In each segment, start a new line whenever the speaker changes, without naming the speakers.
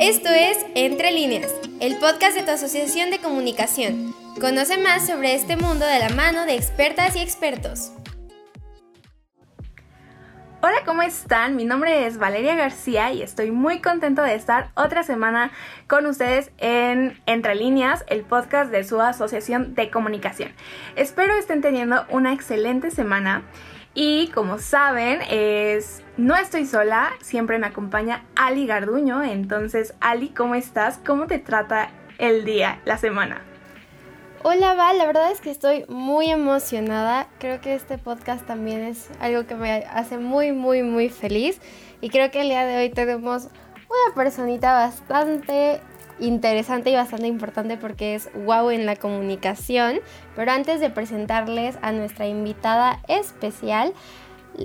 Esto es Entre líneas, el podcast de tu asociación de comunicación. Conoce más sobre este mundo de la mano de expertas y expertos.
Hola, ¿cómo están? Mi nombre es Valeria García y estoy muy contento de estar otra semana con ustedes en Entre líneas, el podcast de su asociación de comunicación. Espero estén teniendo una excelente semana y como saben, es no estoy sola, siempre me acompaña Ali Garduño. Entonces, Ali, ¿cómo estás? ¿Cómo te trata el día, la semana?
Hola Val, la verdad es que estoy muy emocionada. Creo que este podcast también es algo que me hace muy, muy, muy feliz. Y creo que el día de hoy tenemos una personita bastante interesante y bastante importante porque es wow en la comunicación. Pero antes de presentarles a nuestra invitada especial,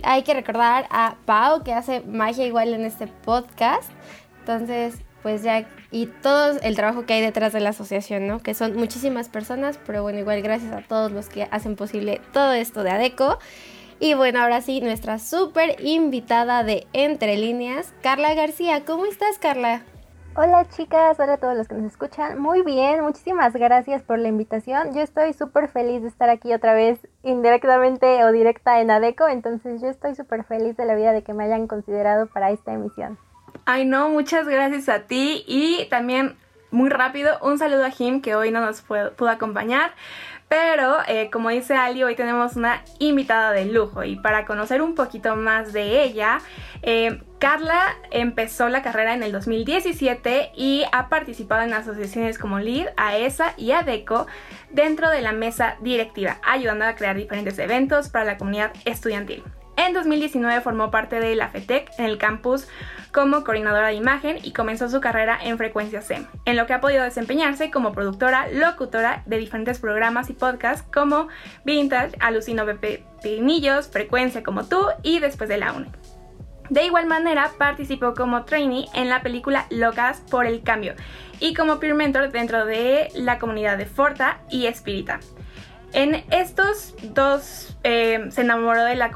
hay que recordar a Pau que hace magia igual en este podcast. Entonces, pues ya, y todo el trabajo que hay detrás de la asociación, ¿no? Que son muchísimas personas, pero bueno, igual gracias a todos los que hacen posible todo esto de ADECO. Y bueno, ahora sí, nuestra súper invitada de Entre Líneas, Carla García. ¿Cómo estás, Carla?
Hola chicas, hola a todos los que nos escuchan. Muy bien, muchísimas gracias por la invitación. Yo estoy súper feliz de estar aquí otra vez indirectamente o directa en ADECO, entonces yo estoy súper feliz de la vida de que me hayan considerado para esta emisión.
Ay no, muchas gracias a ti y también muy rápido un saludo a Jim que hoy no nos pudo acompañar. Pero, eh, como dice Ali, hoy tenemos una invitada de lujo y para conocer un poquito más de ella, eh, Carla empezó la carrera en el 2017 y ha participado en asociaciones como LID, AESA y ADECO dentro de la mesa directiva, ayudando a crear diferentes eventos para la comunidad estudiantil. En 2019 formó parte de la FETEC en el campus como coordinadora de imagen y comenzó su carrera en Frecuencia SEM, en lo que ha podido desempeñarse como productora, locutora de diferentes programas y podcasts como Vintage, Alucino Pinillos, Frecuencia como tú y Después de la UNE. De igual manera, participó como trainee en la película Locas por el Cambio y como peer mentor dentro de la comunidad de Forta y Espírita. En estos dos eh, se enamoró de la,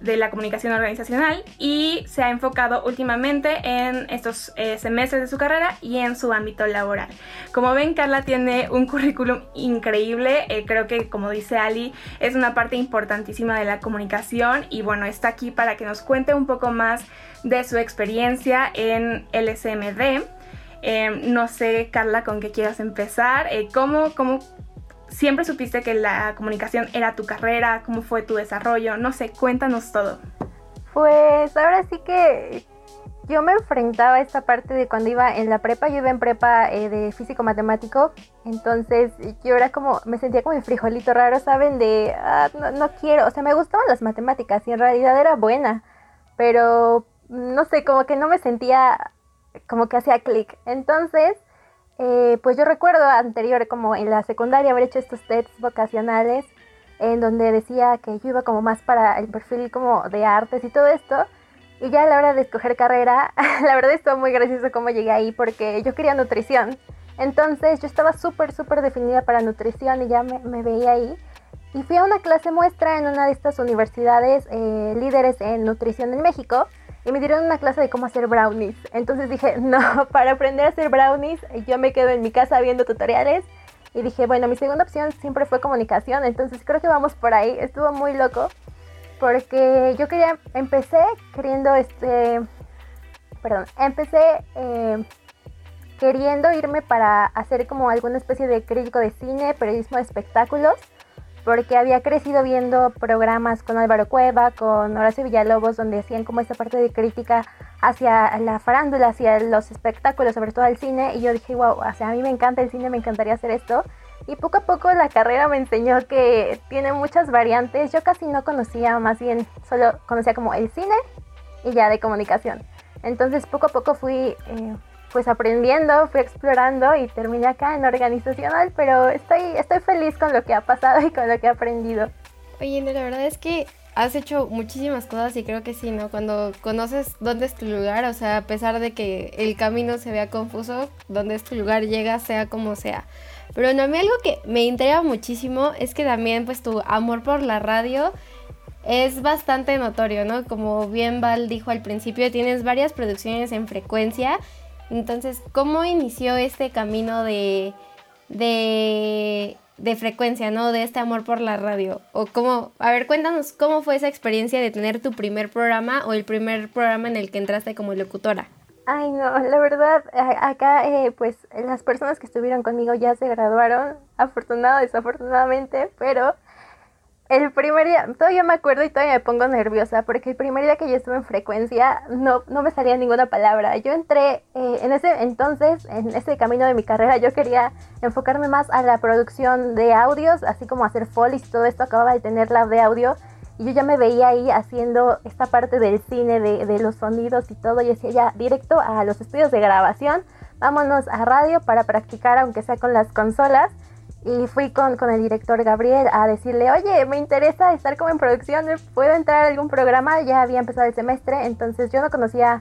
de la comunicación organizacional y se ha enfocado últimamente en estos eh, semestres de su carrera y en su ámbito laboral. Como ven, Carla tiene un currículum increíble. Eh, creo que, como dice Ali, es una parte importantísima de la comunicación y bueno, está aquí para que nos cuente un poco más de su experiencia en el SMD. no sé, Carla, con qué quieras empezar. ¿cómo, ¿Cómo ¿Siempre supiste que la comunicación era tu carrera? ¿Cómo fue tu desarrollo? No sé, cuéntanos todo.
Pues ahora sí que yo me enfrentaba a esta parte de cuando iba en la prepa, yo iba en prepa eh, de físico matemático, entonces yo era como, me sentía como el frijolito raro, ¿saben? De, ah, no, no, quiero, o sea, me gustaban las matemáticas y en realidad era buena, pero no sé, como que no me sentía como que hacía clic. Entonces eh, pues yo recuerdo anterior, como en la secundaria, haber hecho estos tests vocacionales en donde decía que yo iba como más para el perfil como de artes y todo esto. Y ya a la hora de escoger carrera, la verdad estuvo muy gracioso cómo llegué ahí porque yo quería nutrición. Entonces yo estaba súper, súper definida para nutrición y ya me, veía ahí. Y fui a una clase muestra en una de estas universidades eh, líderes en nutrición en México y me dieron una clase de cómo hacer brownies. Entonces dije, no, para aprender a hacer brownies yo me quedo en mi casa viendo tutoriales. Y dije, bueno, mi segunda opción siempre fue comunicación, entonces creo que vamos por ahí. Estuvo muy loco porque yo quería, empecé queriendo, este, perdón, empecé eh, queriendo irme para hacer como alguna especie de crítico de cine, periodismo de espectáculos porque había crecido viendo programas con Álvaro Cueva, con Horacio Villalobos, donde hacían como esta parte de crítica hacia la farándula, hacia los espectáculos, sobre todo al cine, y yo dije, wow, o sea, a mí me encanta el cine, me encantaría hacer esto. Y poco a poco la carrera me enseñó que tiene muchas variantes. Yo casi no conocía, más bien solo conocía como el cine y ya de comunicación. Entonces poco a poco fui eh, pues aprendiendo, fui explorando y terminé acá en organizacional, pero estoy, estoy feliz con lo que ha pasado y con lo que he aprendido.
Oye, la verdad es que has hecho muchísimas cosas y creo que sí, ¿no? Cuando conoces dónde es tu lugar, o sea, a pesar de que el camino se vea confuso, dónde es tu lugar llega, sea como sea. Pero no, a mí algo que me interesa muchísimo es que también pues tu amor por la radio es bastante notorio, ¿no? Como bien Val dijo al principio, tienes varias producciones en frecuencia Entonces, ¿cómo inició este camino de, de, de frecuencia, ¿no? De este amor por la radio. O cómo, a ver, cuéntanos cómo fue esa experiencia de tener tu primer programa o el primer programa en el que entraste como locutora.
Ay, no, la verdad, acá eh, pues las personas que estuvieron conmigo ya se graduaron, afortunado, desafortunadamente, pero el primer día, todavía me acuerdo y todavía me pongo nerviosa porque el primer día que yo estuve en frecuencia no, no me salía ninguna palabra. Yo entré eh, en ese entonces, en ese camino de mi carrera, yo quería enfocarme más a la producción de audios, así como hacer folies y todo esto. Acababa de tener lab de audio y yo ya me veía ahí haciendo esta parte del cine, de, los sonidos y todo. Y decía ya directo a los estudios de grabación, vámonos a radio para practicar, aunque sea con las consolas. Y fui con, con, el director Gabriel a decirle, oye, me interesa estar como en producción, ¿puedo entrar a algún programa? Ya había empezado el semestre, entonces yo no conocía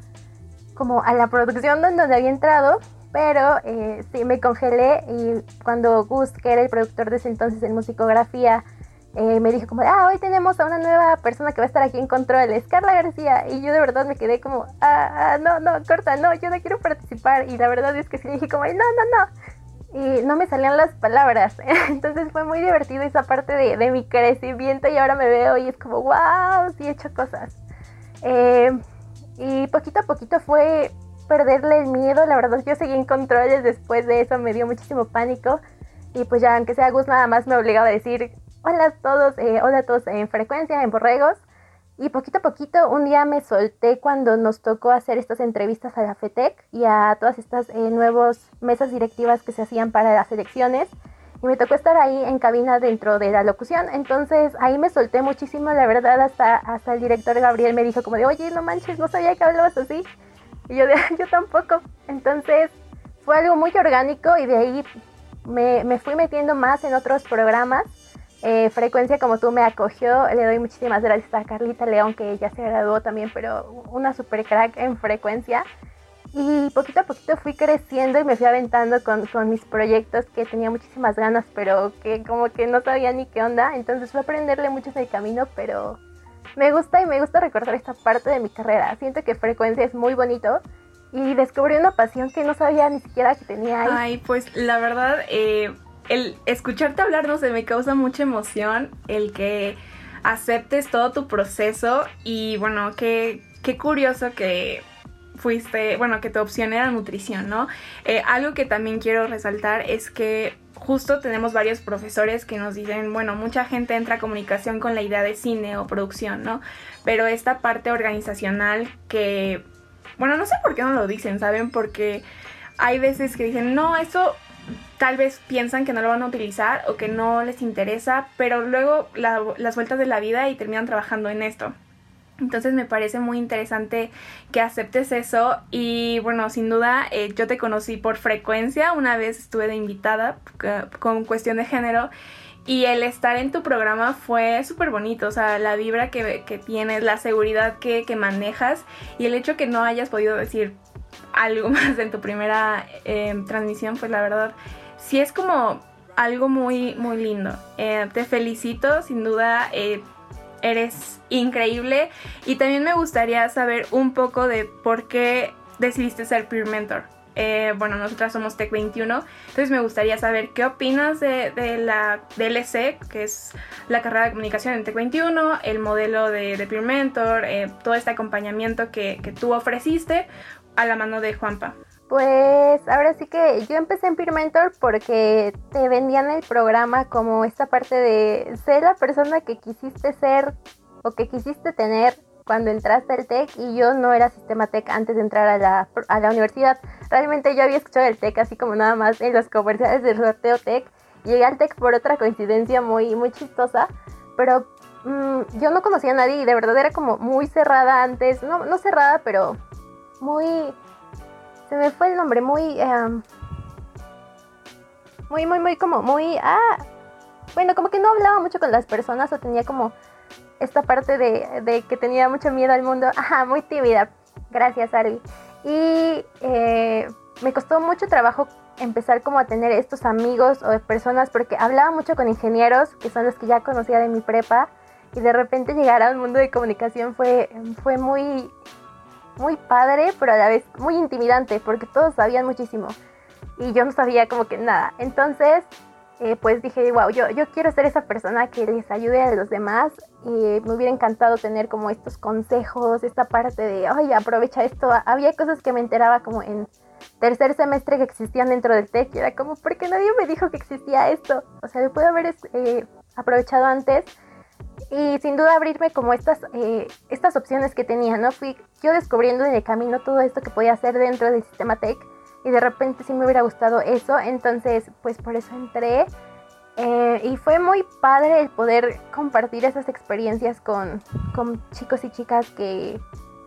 como a la producción donde había entrado, pero eh, sí me congelé y cuando Gus, que era el productor de ese entonces en musicografía, eh, me dijo como, ah, hoy tenemos a una nueva persona que va a estar aquí en control, es Carla García. Y yo de verdad me quedé como, ah, ah, no, no, corta, no, yo no quiero participar. Y la verdad es que sí dije como, no, no, no. Y no me salían las palabras. Entonces fue muy divertido esa parte de, de, mi crecimiento y ahora me veo y es como, wow, sí he hecho cosas. Eh, y poquito a poquito fue perderle el miedo. La verdad yo seguí en controles después de eso, me dio muchísimo pánico. Y pues ya, aunque sea Gus, nada más me obligaba a decir, hola a todos, eh, hola a todos en frecuencia, en borregos. Y poquito a poquito, un día me solté cuando nos tocó hacer estas entrevistas a la FETEC y a todas estas eh, nuevas mesas directivas que se hacían para las elecciones. Y me tocó estar ahí en cabina dentro de la locución. Entonces ahí me solté muchísimo, la verdad, hasta, hasta el director Gabriel me dijo como de, oye, no manches, no sabía que hablabas así. Y yo de, yo tampoco. Entonces fue algo muy orgánico y de ahí me, me fui metiendo más en otros programas eh, frecuencia como tú me acogió, le doy muchísimas gracias a Carlita León que ya se graduó también, pero una super crack en frecuencia. Y poquito a poquito fui creciendo y me fui aventando con, con, mis proyectos que tenía muchísimas ganas, pero que como que no sabía ni qué onda. Entonces fue aprenderle mucho en el camino, pero me gusta y me gusta recordar esta parte de mi carrera. Siento que frecuencia es muy bonito y descubrí una pasión que no sabía ni siquiera que tenía ahí.
Ay, pues la verdad, eh, el escucharte hablar, no sé, me causa mucha emoción el que aceptes todo tu proceso y bueno, qué, qué curioso que fuiste, bueno, que tu opción era nutrición, ¿no? Eh, algo que también quiero resaltar es que justo tenemos varios profesores que nos dicen, bueno, mucha gente entra a comunicación con la idea de cine o producción, ¿no? Pero esta parte organizacional que, bueno, no sé por qué no lo dicen, ¿saben? Porque hay veces que dicen, no, eso tal vez piensan que no lo van a utilizar o que no les interesa, pero luego las vueltas de la vida y terminan trabajando en esto. Entonces me parece muy interesante que aceptes eso y bueno, sin duda eh, yo te conocí por frecuencia, una vez estuve de invitada con cuestión de género y el estar en tu programa fue súper bonito, o sea, la vibra que, tienes, la seguridad que, que, manejas y el hecho que no hayas podido decir algo más en tu primera eh, transmisión, pues la verdad sí es como algo muy, muy lindo. Eh, te felicito, sin duda, eh, eres increíble. Y también me gustaría saber un poco de por qué decidiste ser peer mentor. Eh, bueno, nosotras somos Tech 21, entonces me gustaría saber qué opinas de, la DLC, que es la carrera de comunicación en Tech 21, el modelo de, peer mentor, todo este acompañamiento que, que tú ofreciste a la mano de Juanpa.
Pues ahora sí que yo empecé en Peer Mentor porque te vendían el programa como esta parte de ser la persona que quisiste ser o que quisiste tener cuando entraste al TEC y yo no era sistema TEC antes de entrar a la, a la universidad. Realmente yo había escuchado el TEC así como nada más en los comerciales del sorteo TEC. Llegué al TEC por otra coincidencia muy, muy chistosa, pero mm, yo no conocía a nadie y de verdad era como muy cerrada antes, no, no cerrada, pero muy se me fue el nombre, muy, em, muy, muy, muy como, muy, ah, bueno, como que no hablaba mucho con las personas o tenía como esta parte de, de que tenía mucho miedo al mundo, ajá, muy tímida, gracias Arby. Y eh, me costó mucho trabajo empezar como a tener estos amigos o personas porque hablaba mucho con ingenieros, que son los que ya conocía de mi prepa, y de repente llegar al mundo de comunicación fue, fue muy muy padre, pero a la vez muy intimidante, porque todos sabían muchísimo y yo no sabía como que nada. Entonces, eh, pues dije, wow, yo, yo quiero ser esa persona que les ayude a los demás y me hubiera encantado tener como estos consejos, esta parte de, oye, aprovecha esto. Había cosas que me enteraba como en tercer semestre que existían dentro del TEC y era como, ¿por qué nadie me dijo que existía esto? O sea, lo puedo haber eh, aprovechado antes y sin duda abrirme como estas, eh, estas opciones que tenía, ¿no? Fui yo descubriendo en el camino todo esto que podía hacer dentro del sistema TEC y de repente sí me hubiera gustado eso, entonces pues por eso entré eh, y fue muy padre el poder compartir esas experiencias con, con chicos y chicas que,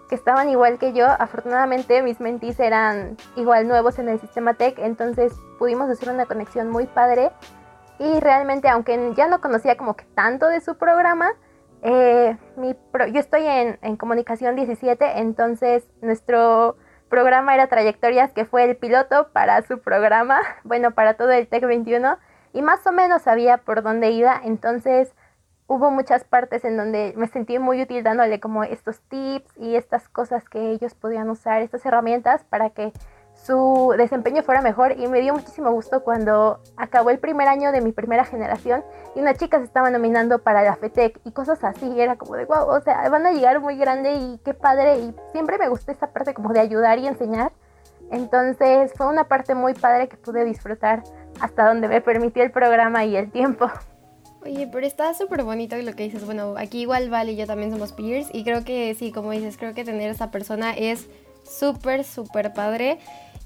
que, estaban igual que yo. Afortunadamente mis mentis eran igual nuevos en el sistema tech, entonces pudimos hacer una conexión muy padre y realmente aunque ya no conocía como que tanto de su programa, eh, mi yo estoy en, en comunicación 17, entonces nuestro programa era Trayectorias, que fue el piloto para su programa, bueno, para todo el TEC 21, y más o menos sabía por dónde iba, entonces hubo muchas partes en donde me sentí muy útil dándole como estos tips y estas cosas que ellos podían usar, estas herramientas para que su desempeño fuera mejor y me dio muchísimo gusto cuando acabó el primer año de mi primera generación y una chica se estaba nominando para la FETEC y cosas así, era como de wow, o sea, van a llegar muy grande y qué padre y siempre me gustó esa parte como de ayudar y enseñar. Entonces fue una parte muy padre que pude disfrutar hasta donde me permitió el programa y el tiempo.
Oye, pero está súper bonito lo que dices. Bueno, aquí igual Val y yo también somos peers y creo que sí, como dices, creo que tener esa persona es súper, súper padre.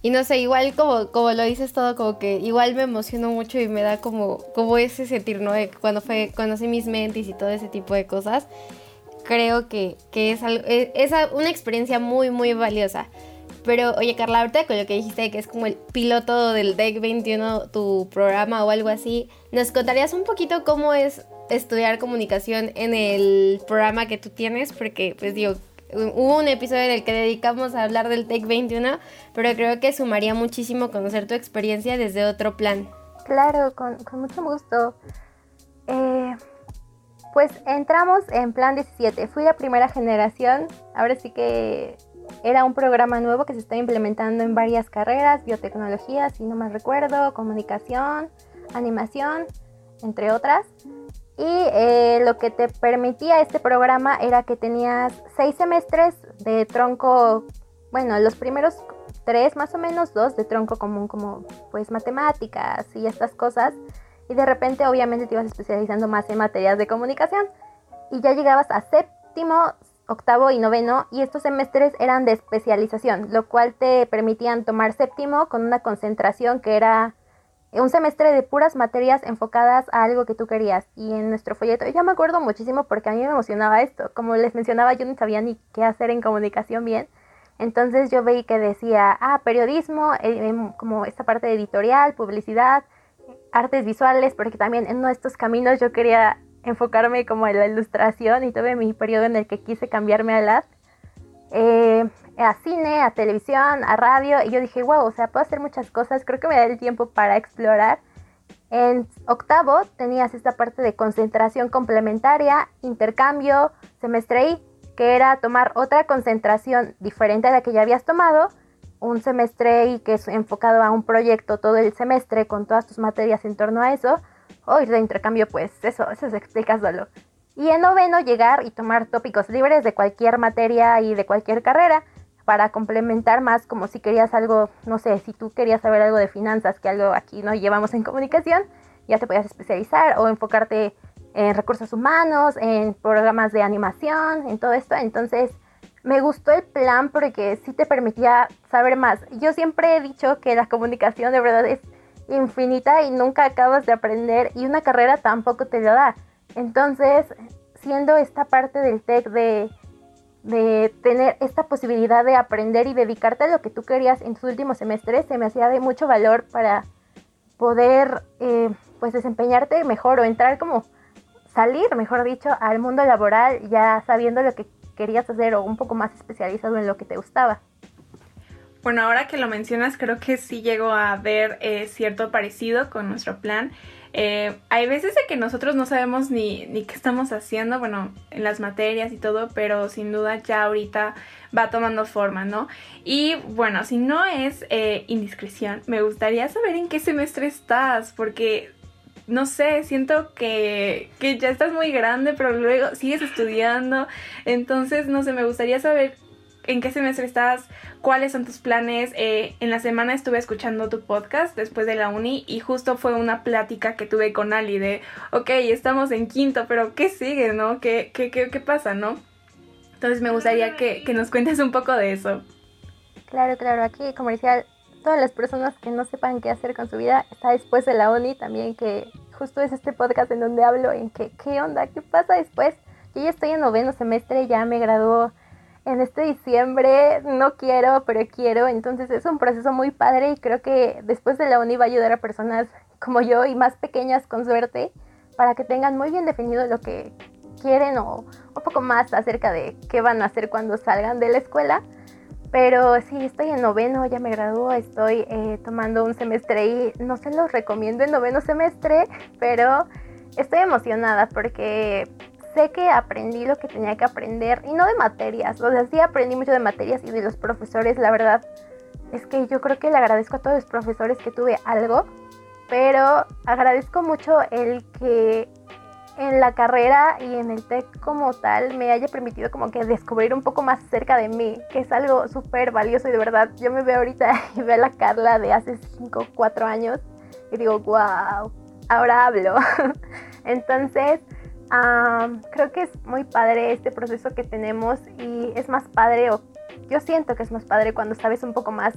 Y no sé, igual como, como lo dices todo, como que igual me emociono mucho y me da como, como ese sentir, ¿no? De cuando fue, conocí mis mentis y todo ese tipo de cosas. Creo que, que es, algo, e, es, una experiencia muy, muy valiosa. Pero, oye, Carla, ahorita con lo que dijiste, que es como el piloto del DEC 21, tu programa o algo así, ¿nos contarías un poquito cómo es estudiar comunicación en el programa que tú tienes? Porque, pues digo, hubo un episodio en el que dedicamos a hablar del Tech 21, pero creo que sumaría muchísimo conocer tu experiencia desde otro plan.
Claro, con, mucho gusto. Eh, pues entramos en Plan 17. Fui la primera generación. Ahora sí que era un programa nuevo que se está implementando en varias carreras, biotecnología, si no mal recuerdo, comunicación, animación, entre otras. Y eh, lo que te permitía este programa era que tenías seis semestres de tronco, bueno, los primeros tres más o menos, dos de tronco común como pues matemáticas y estas cosas. Y de repente obviamente te ibas especializando más en materias de comunicación. Y ya llegabas a séptimo, octavo y noveno y estos semestres eran de especialización, lo cual te permitían tomar séptimo con una concentración que era un semestre de puras materias enfocadas a algo que tú querías. Y en nuestro folleto, yo me acuerdo muchísimo porque a mí me emocionaba esto. Como les mencionaba, yo no sabía ni qué hacer en comunicación bien. Entonces yo veí que decía, ah, periodismo, eh, em, como esta parte editorial, publicidad, artes visuales, porque también en estos caminos yo quería enfocarme como en la ilustración y tuve mi periodo en el que quise cambiarme a la eh, a cine, a televisión, a radio, y yo dije, wow, o sea, puedo hacer muchas cosas, creo que me da el tiempo para explorar. En octavo tenías esta parte de concentración complementaria, intercambio, semestre I, que era tomar otra concentración diferente a la que ya habías tomado, un semestre I que es enfocado a un proyecto todo el semestre con todas tus materias en torno a eso, o ir de intercambio, pues eso, eso se explica solo. Y en noveno llegar y tomar tópicos libres de cualquier materia y de cualquier carrera para complementar más como si querías algo, no sé, si tú querías saber algo de finanzas, que algo aquí no llevamos en comunicación, ya te podías especializar o enfocarte en recursos humanos, en programas de animación, en todo esto. Entonces, me gustó el plan porque sí te permitía saber más. Yo siempre he dicho que la comunicación de verdad es infinita y nunca acabas de aprender y una carrera tampoco te lo da. Entonces, siendo esta parte del TEC de de tener esta posibilidad de aprender y dedicarte a lo que tú querías en tus últimos semestres se me hacía de mucho valor para poder eh, pues desempeñarte mejor o entrar como salir, mejor dicho, al mundo laboral ya sabiendo lo que querías hacer o un poco más especializado en lo que te gustaba.
Bueno, ahora que lo mencionas, creo que sí llego a ver eh, cierto parecido con nuestro plan. Eh, hay veces de que nosotros no sabemos ni, ni qué estamos haciendo, bueno, en las materias y todo, pero sin duda ya ahorita va tomando forma, ¿no? Y bueno, si no es eh, indiscreción, me gustaría saber en qué semestre estás, porque no sé, siento que, que, ya estás muy grande, pero luego sigues estudiando. Entonces, no sé, me gustaría saber en qué semestre estás, cuáles son tus planes. Eh, en la semana estuve escuchando tu podcast después de la uni y justo fue una plática que tuve con Ali de, ok, estamos en quinto, pero ¿qué sigue, no? ¿Qué, qué, qué, qué pasa, no? Entonces me gustaría que, que nos cuentes un poco de eso.
Claro, claro, aquí comercial, todas las personas que no sepan qué hacer con su vida, está después de la uni también, que justo es este podcast en donde hablo en que, ¿qué onda? ¿Qué pasa después? Yo ya estoy en noveno semestre, ya me graduó en este diciembre, no quiero, pero quiero, entonces es un proceso muy padre y creo que después de la uni va a ayudar a personas como yo y más pequeñas con suerte para que tengan muy bien definido lo que quieren o un poco más acerca de qué van a hacer cuando salgan de la escuela. Pero sí, estoy en noveno, ya me graduó, estoy eh, tomando un semestre y no se los recomiendo el noveno semestre, pero estoy emocionada porque sé que aprendí lo que tenía que aprender y no de materias, o sea, sí aprendí mucho de materias y de los profesores, la verdad es que yo creo que le agradezco a todos los profesores que tuve algo, pero agradezco mucho el que en la carrera y en el TEC como tal me haya permitido como que descubrir un poco más cerca de mí, que es algo súper valioso y de verdad yo me veo ahorita y veo a la Carla de hace 5, 4 años y digo, wow, ahora hablo. Entonces, creo que es muy padre este proceso que tenemos y es más padre, o yo siento que es más padre cuando sabes un poco más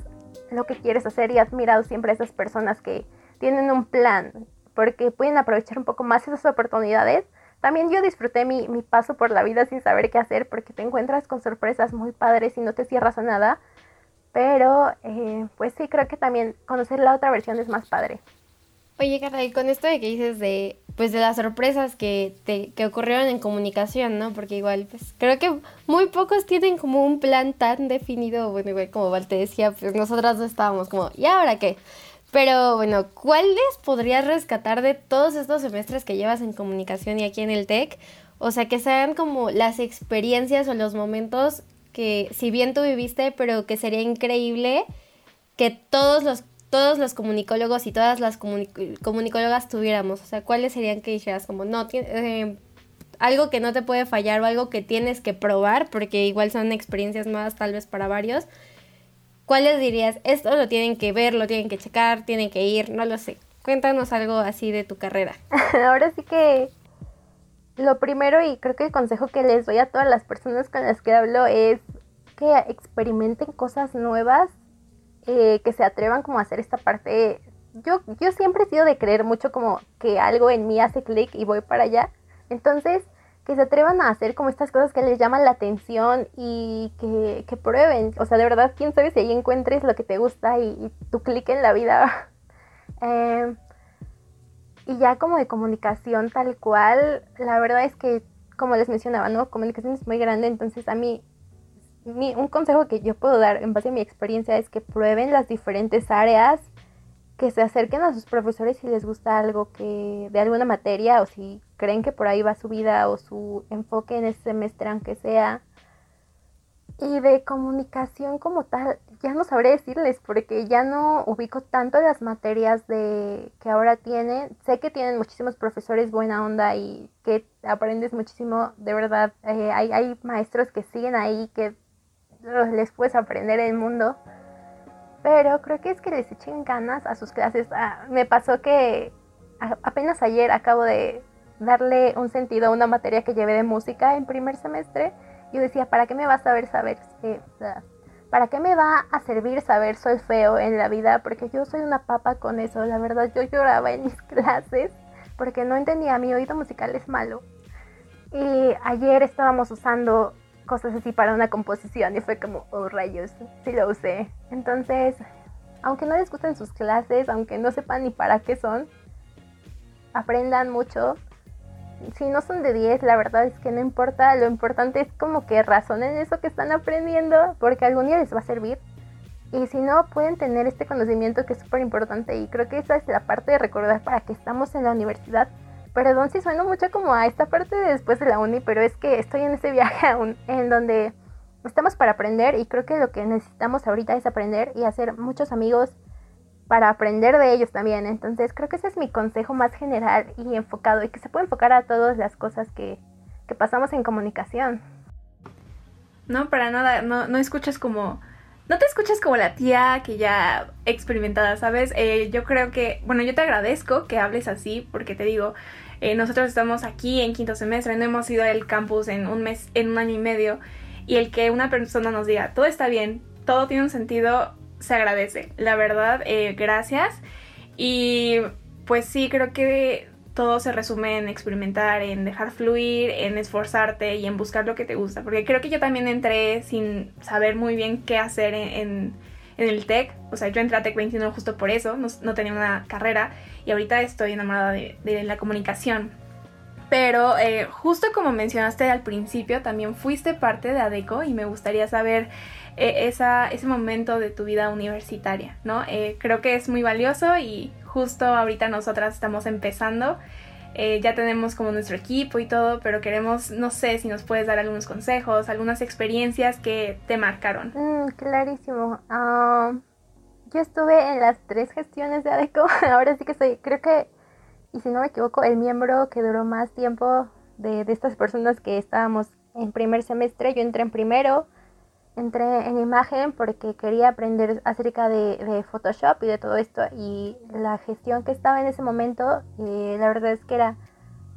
lo que quieres hacer y admirado siempre a esas personas que tienen un plan, porque pueden aprovechar un poco más esas oportunidades. También yo disfruté mi, mi paso por la vida sin saber qué hacer, porque te encuentras con sorpresas muy padres y no te cierras a nada. Pero, eh, pues sí, creo que también conocer la otra versión es más padre.
Oye, Carla, con esto de que dices de, pues de las sorpresas que, te, que ocurrieron en comunicación, ¿no? Porque igual, pues creo que muy pocos tienen como un plan tan definido, bueno, igual como Val te decía, pues nosotras no estábamos como, ¿y ahora qué? Pero bueno, ¿cuáles podrías rescatar de todos estos semestres que llevas en comunicación y aquí en el TEC? O sea, que sean como las experiencias o los momentos que si bien tú viviste, pero que sería increíble que todos los todos los comunicólogos y todas las comunicólogas tuviéramos? O sea, ¿cuáles serían que dijeras como, no, eh, algo que no te puede fallar o algo que tienes que probar, porque igual son experiencias nuevas tal vez para varios? ¿Cuáles dirías, esto lo tienen que ver, lo tienen que checar, tienen que ir, no lo sé? Cuéntanos algo así de tu carrera.
Ahora sí que lo primero y creo que el consejo que les doy a todas las personas con las que hablo es que experimenten cosas nuevas eh, que se atrevan como a hacer esta parte. Yo, yo siempre he sido de creer mucho como que algo en mí hace clic y voy para allá. Entonces, que se atrevan a hacer como estas cosas que les llaman la atención y que, que prueben. O sea, de verdad, quién sabe si ahí encuentres lo que te gusta y, tu clic en la vida. Em, y ya como de comunicación tal cual, la verdad es que, como les mencionaba, ¿no? Comunicación es muy grande, entonces a mí un consejo que yo puedo dar en base a mi experiencia es que prueben las diferentes áreas, que se acerquen a sus profesores si les gusta algo que de alguna materia o si creen que por ahí va su vida o su enfoque en ese semestre aunque sea. Y de comunicación como tal, ya no sabré decirles porque ya no ubico tanto las materias de que ahora tienen. Sé que tienen muchísimos profesores buena onda y que aprendes muchísimo, de verdad. Eh, hay, hay maestros que siguen ahí, que les puedes aprender el mundo. Pero creo que es que les echen ganas a sus clases. Ah, me pasó que apenas ayer acabo de darle un sentido a una materia que llevé de música en primer semestre. Yo decía, ¿para qué me va a saber saber? ¿Para qué me va a servir saber solfeo en la vida? Porque yo soy una papa con eso. La verdad, yo lloraba en mis clases porque no entendía. Mi oído musical es malo. Y ayer estábamos usando cosas así para una composición y fue como, oh rayos, sí lo usé. Entonces, aunque no les gusten sus clases, aunque no sepan ni para qué son, aprendan mucho. Si no son de 10, la verdad es que no importa, lo importante es como que razonen eso que están aprendiendo, porque algún día les va a servir. Y si no, pueden tener este conocimiento que es súper importante y creo que esa es la parte de recordar para que estamos en la universidad. Perdón si suena mucho como a esta parte de después de la uni, pero es que estoy en ese viaje aún en donde estamos para aprender y creo que lo que necesitamos ahorita es aprender y hacer muchos amigos para aprender de ellos también. Entonces creo que ese es mi consejo más general y enfocado y que se puede enfocar a todas las cosas que, que pasamos en comunicación.
No, para nada, no, no escuchas como... No te escuchas como la tía que ya experimentada, ¿sabes? Eh, yo creo que, bueno, yo te agradezco que hables así, porque te digo, eh, nosotros estamos aquí en quinto semestre, no hemos ido al campus en un mes, en un año y medio, y el que una persona nos diga, todo está bien, todo tiene un sentido, se agradece. La verdad, eh, gracias. Y pues sí, creo que todo se resume en experimentar, en dejar fluir, en esforzarte y en buscar lo que te gusta. Porque creo que yo también entré sin saber muy bien qué hacer en, el TEC. O sea, yo entré a TEC 21 justo por eso, no, tenía una carrera y ahorita estoy enamorada de, la comunicación. Pero eh, justo como mencionaste al principio, también fuiste parte de ADECO y me gustaría saber eh, ese momento de tu vida universitaria, ¿no? Eh, creo que es muy valioso y justo ahorita nosotras estamos empezando. Eh, ya tenemos como nuestro equipo y todo, pero queremos, no sé si nos puedes dar algunos consejos, algunas experiencias que te marcaron.
Mm, clarísimo. Ah, yo estuve en las tres gestiones de ADECO. Ahora sí que soy, creo que, y si no me equivoco, el miembro que duró más tiempo de, de estas personas que estábamos en primer semestre. Yo entré en primero, entré en imagen porque quería aprender acerca de, Photoshop y de todo esto y la gestión que estaba en ese momento, eh, la verdad es que era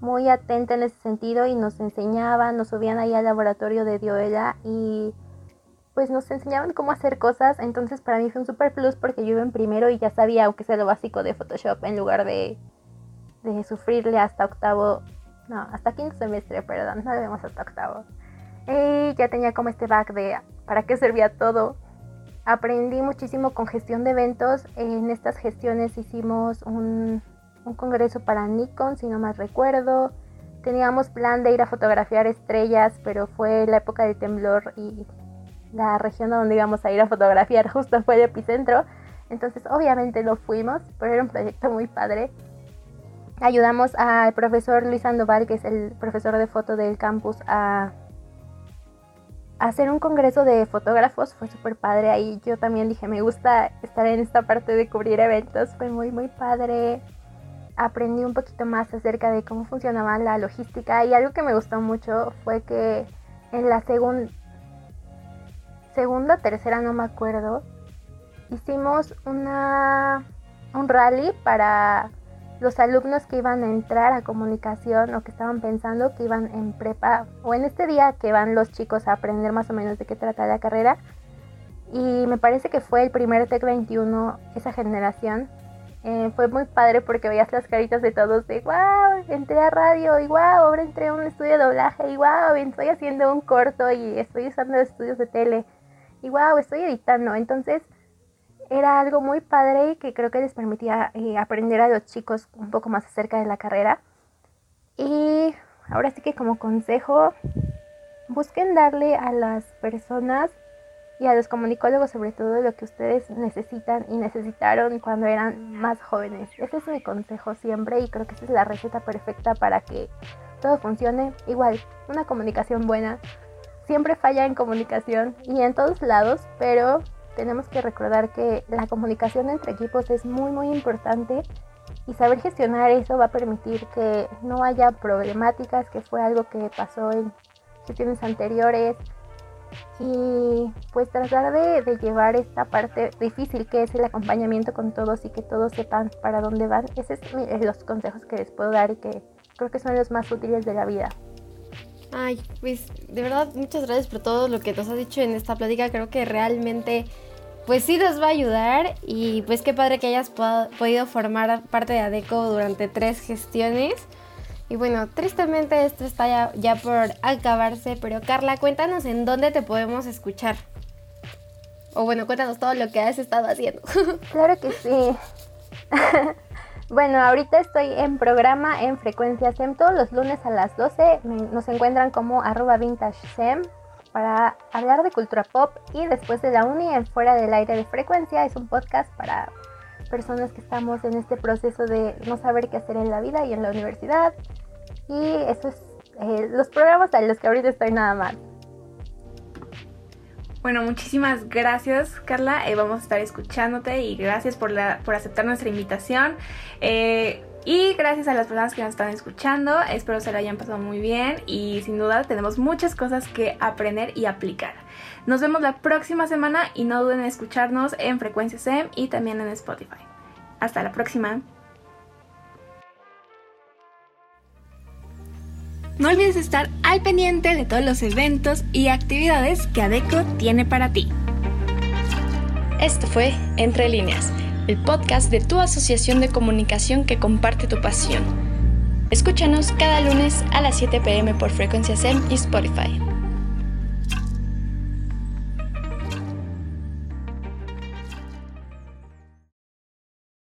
muy atenta en ese sentido y nos enseñaban, nos subían ahí al laboratorio de Dioela y pues nos enseñaban cómo hacer cosas, entonces para mí fue un super plus porque yo iba en primero y ya sabía, aunque sea lo básico de Photoshop, en lugar de, de sufrirle hasta octavo, no, hasta quinto semestre, perdón, no debemos hasta octavo. Y ya tenía como este back de para qué servía todo. Aprendí muchísimo con gestión de eventos. En estas gestiones hicimos un, congreso para Nikon, si no mal recuerdo. Teníamos plan de ir a fotografiar estrellas, pero fue la época del temblor y la región a donde íbamos a ir a fotografiar justo fue el epicentro. Entonces obviamente lo fuimos, pero era un proyecto muy padre. Ayudamos al profesor Luis Sandoval, que es el profesor de foto del campus, a hacer un congreso de fotógrafos fue súper padre. Ahí yo también dije, me gusta estar en esta parte de cubrir eventos. Fue muy, muy padre. Aprendí un poquito más acerca de cómo funcionaba la logística. Y algo que me gustó mucho fue que en la segunda, segunda, tercera, no me acuerdo, hicimos una, un rally para los alumnos que iban a entrar a comunicación o que estaban pensando que iban en prepa o en este día que van los chicos a aprender más o menos de qué trata la carrera. Y me parece que fue el primer TEC 21, esa generación. Eh, fue muy padre porque veías las caritas de todos de wow, entré a radio y wow, ahora entré a un estudio de doblaje y wow, estoy haciendo un corto y estoy usando estudios de tele y wow, estoy editando. Entonces, era algo muy padre y que creo que les permitía eh, aprender a los chicos un poco más acerca de la carrera. Y ahora sí que como consejo, busquen darle a las personas y a los comunicólogos sobre todo lo que ustedes necesitan y necesitaron cuando eran más jóvenes. Ese es mi consejo siempre y creo que esa es la receta perfecta para que todo funcione. Igual, una comunicación buena siempre falla en comunicación y en todos lados, pero tenemos que recordar que la comunicación entre equipos es muy muy importante y saber gestionar eso va a permitir que no haya problemáticas, que fue algo que pasó en sesiones anteriores y pues tratar de, llevar esta parte difícil que es el acompañamiento con todos y que todos sepan para dónde van. Esos son los consejos que les puedo dar y que creo que son los más útiles de la vida.
Ay, pues de verdad muchas gracias por todo lo que nos has dicho en esta plática. Creo que realmente pues sí nos va a ayudar y pues qué padre que hayas podido formar parte de ADECO durante tres gestiones. Y bueno, tristemente esto está ya, por acabarse, pero Carla, cuéntanos en dónde te podemos escuchar. O bueno, cuéntanos todo lo que has estado haciendo.
Claro que sí. bueno, ahorita estoy en programa en Frecuencia SEM todos los lunes a las 12. Nos encuentran como arroba vintage SEM para hablar de cultura pop y después de la uni en Fuera del Aire de Frecuencia es un podcast para personas que estamos en este proceso de no saber qué hacer en la vida y en la universidad. Y eso es eh, los programas a los que ahorita estoy nada más.
Bueno, muchísimas gracias Carla, eh, vamos a estar escuchándote y gracias por, la, por aceptar nuestra invitación. Eh, y gracias a las personas que nos están escuchando, espero se lo hayan pasado muy bien y sin duda tenemos muchas cosas que aprender y aplicar. Nos vemos la próxima semana y no duden en escucharnos en Frecuencia SEM y también en Spotify. Hasta la próxima. No olvides estar al pendiente de todos los eventos y actividades que ADECO tiene para ti.
Esto fue Entre Líneas, el podcast de tu asociación de comunicación que comparte tu pasión. Escúchanos cada lunes a las 7 pm por Frecuencia SEM y Spotify.